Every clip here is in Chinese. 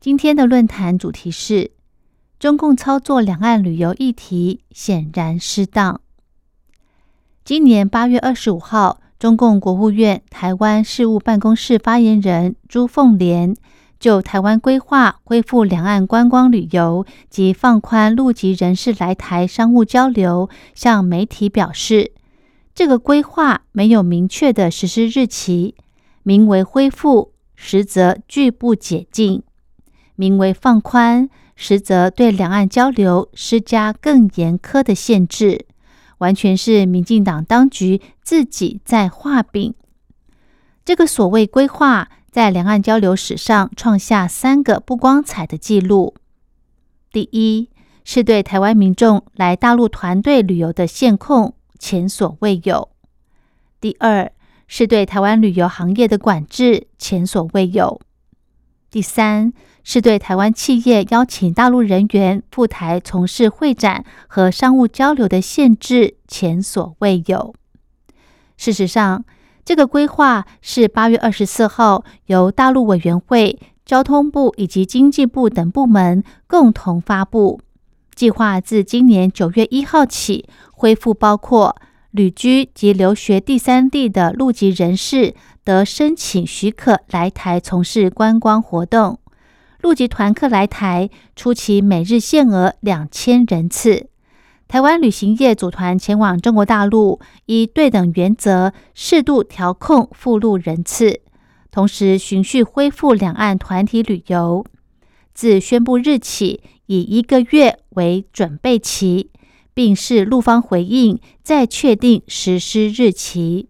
今天的论坛主题是中共操作两岸旅游议题显然失当。今年八月二十五号，中共国务院台湾事务办公室发言人朱凤莲就台湾规划恢复两岸观光旅游及放宽陆籍人士来台商务交流，向媒体表示。这个规划没有明确的实施日期，名为恢复，实则拒不解禁；名为放宽，实则对两岸交流施加更严苛的限制，完全是民进党当局自己在画饼。这个所谓规划，在两岸交流史上创下三个不光彩的记录：第一，是对台湾民众来大陆团队旅游的限控。前所未有。第二是对台湾旅游行业的管制，前所未有。第三是对台湾企业邀请大陆人员赴台从事会展和商务交流的限制，前所未有。事实上，这个规划是八月二十四号由大陆委员会、交通部以及经济部等部门共同发布。计划自今年九月一号起恢复，包括旅居及留学第三地的陆籍人士得申请许可来台从事观光活动。陆籍团客来台，初期每日限额两千人次。台湾旅行业组团前往中国大陆，依对等原则适度调控赴陆人次，同时循序恢复两岸团体旅游。自宣布日起。以一个月为准备期，并视陆方回应，再确定实施日期。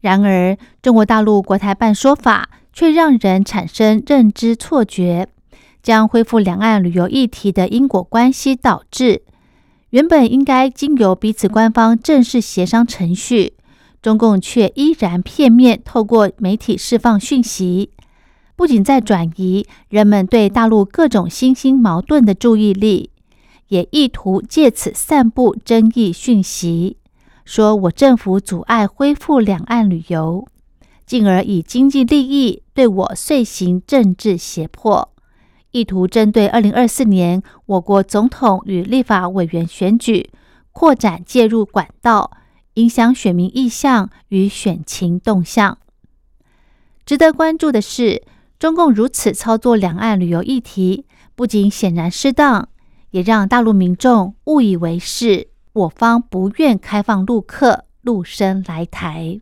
然而，中国大陆国台办说法却让人产生认知错觉，将恢复两岸旅游议题的因果关系导致，原本应该经由彼此官方正式协商程序，中共却依然片面透过媒体释放讯息。不仅在转移人们对大陆各种新兴矛盾的注意力，也意图借此散布争议讯息，说我政府阻碍恢复两岸旅游，进而以经济利益对我遂行政治胁迫，意图针对二零二四年我国总统与立法委员选举扩展介入管道，影响选民意向与选情动向。值得关注的是。中共如此操作两岸旅游议题，不仅显然失当，也让大陆民众误以为是我方不愿开放陆客陆生来台。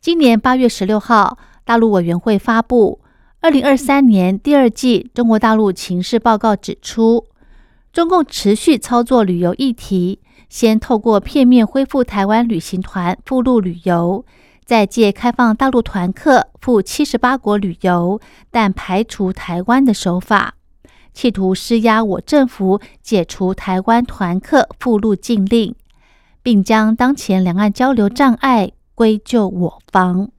今年八月十六号，大陆委员会发布《二零二三年第二季中国大陆情势报告》，指出中共持续操作旅游议题，先透过片面恢复台湾旅行团赴陆旅游。再借开放大陆团客赴七十八国旅游，但排除台湾的手法，企图施压我政府解除台湾团客赴陆禁令，并将当前两岸交流障碍归咎我方。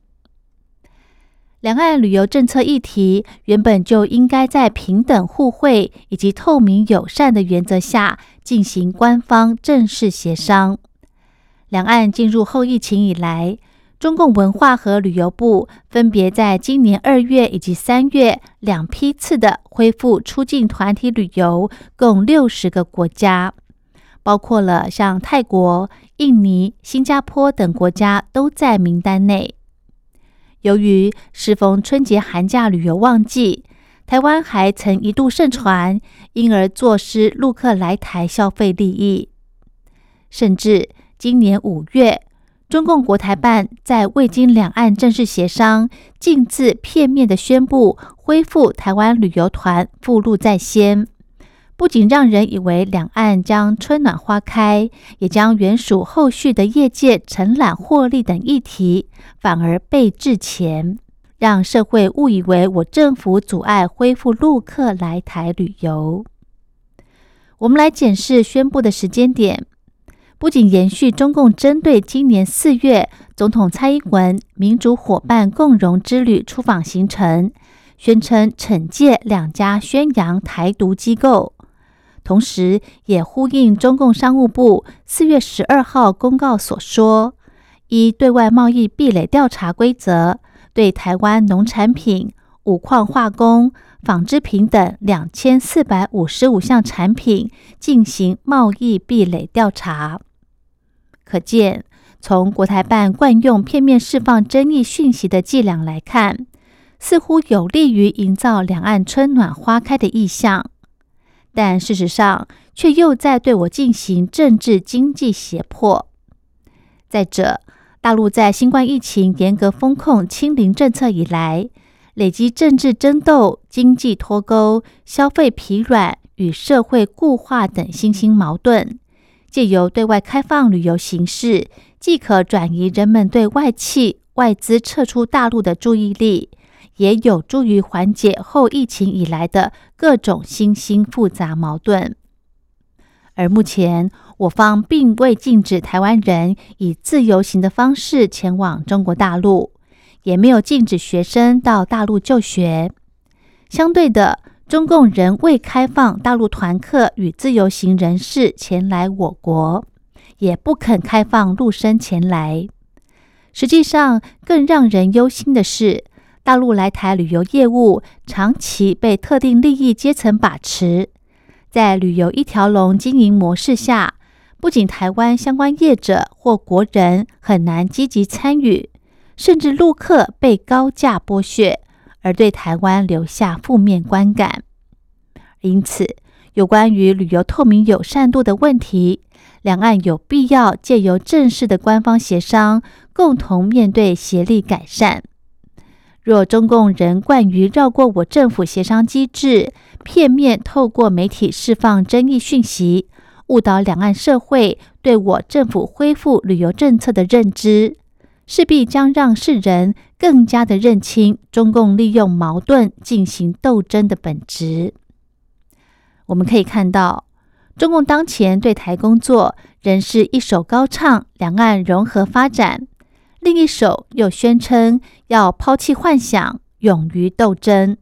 两岸旅游政策议题原本就应该在平等互惠以及透明友善的原则下进行官方正式协商。两岸进入后疫情以来。中共文化和旅游部分别在今年二月以及三月两批次的恢复出境团体旅游，共六十个国家，包括了像泰国、印尼、新加坡等国家都在名单内。由于适逢春节寒假旅游旺季，台湾还曾一度盛传，因而坐失陆客来台消费利益，甚至今年五月。中共国台办在未经两岸正式协商，径自片面的宣布恢复台湾旅游团赴录在先，不仅让人以为两岸将春暖花开，也将原属后续的业界承揽获利等议题反而被置前，让社会误以为我政府阻碍恢复陆客来台旅游。我们来检视宣布的时间点，不仅延续中共针对今年四月总统蔡英文民主伙伴共荣之旅出访行程，宣称惩戒两家宣扬台独机构，同时也呼应中共商务部四月十二号公告所说，依对外贸易壁垒调查规则，对台湾农产品、五矿化工。纺织品等两千四百五十五项产品进行贸易壁垒调查，可见从国台办惯用片面释放争议讯息的伎俩来看，似乎有利于营造两岸春暖花开的意象，但事实上却又在对我进行政治经济胁迫。再者，大陆在新冠疫情严格风控、清零政策以来。累积政治争斗、经济脱钩、消费疲软与社会固化等新兴矛盾，借由对外开放旅游形式，既可转移人们对外企外资撤出大陆的注意力，也有助于缓解后疫情以来的各种新兴复杂矛盾。而目前，我方并未禁止台湾人以自由行的方式前往中国大陆。也没有禁止学生到大陆就学。相对的，中共仍未开放大陆团客与自由行人士前来我国，也不肯开放陆生前来。实际上，更让人忧心的是，大陆来台旅游业务长期被特定利益阶层把持，在旅游一条龙经营模式下，不仅台湾相关业者或国人很难积极参与。甚至陆客被高价剥削，而对台湾留下负面观感。因此，有关于旅游透明友善度的问题，两岸有必要借由正式的官方协商，共同面对，协力改善。若中共仍惯于绕过我政府协商机制，片面透过媒体释放争议讯息，误导两岸社会对我政府恢复旅游政策的认知。势必将让世人更加的认清中共利用矛盾进行斗争的本质。我们可以看到，中共当前对台工作仍是一手高唱两岸融合发展，另一手又宣称要抛弃幻想，勇于斗争，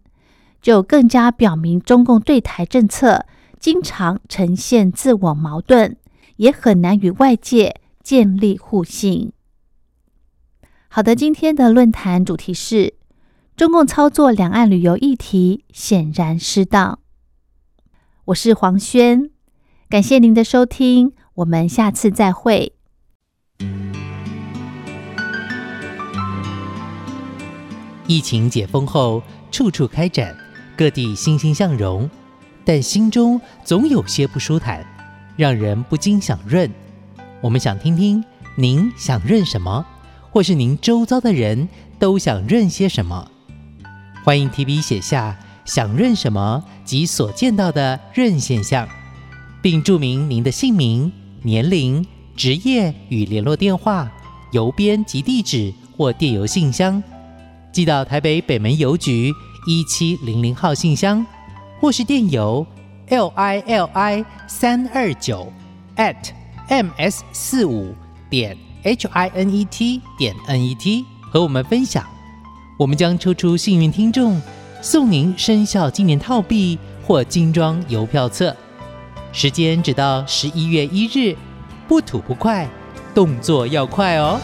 就更加表明中共对台政策经常呈现自我矛盾，也很难与外界建立互信。好的，今天的论坛主题是中共操作两岸旅游议题显然失当。我是黄轩，感谢您的收听，我们下次再会。疫情解封后，处处开展，各地欣欣向荣，但心中总有些不舒坦，让人不禁想润。我们想听听您想润什么？或是您周遭的人都想认些什么？欢迎提笔写下想认什么及所见到的认现象，并注明您的姓名、年龄、职业与联络电话、邮编及地址或电邮信箱，寄到台北北门邮局一七零零号信箱，或是电邮 l i l i 三二九 at m s 四五点。H i n e t 点 n e t 和我们分享，我们将抽出幸运听众，送您生肖纪念套币或精装邮票册。时间只到十一月一日，不吐不快，动作要快哦。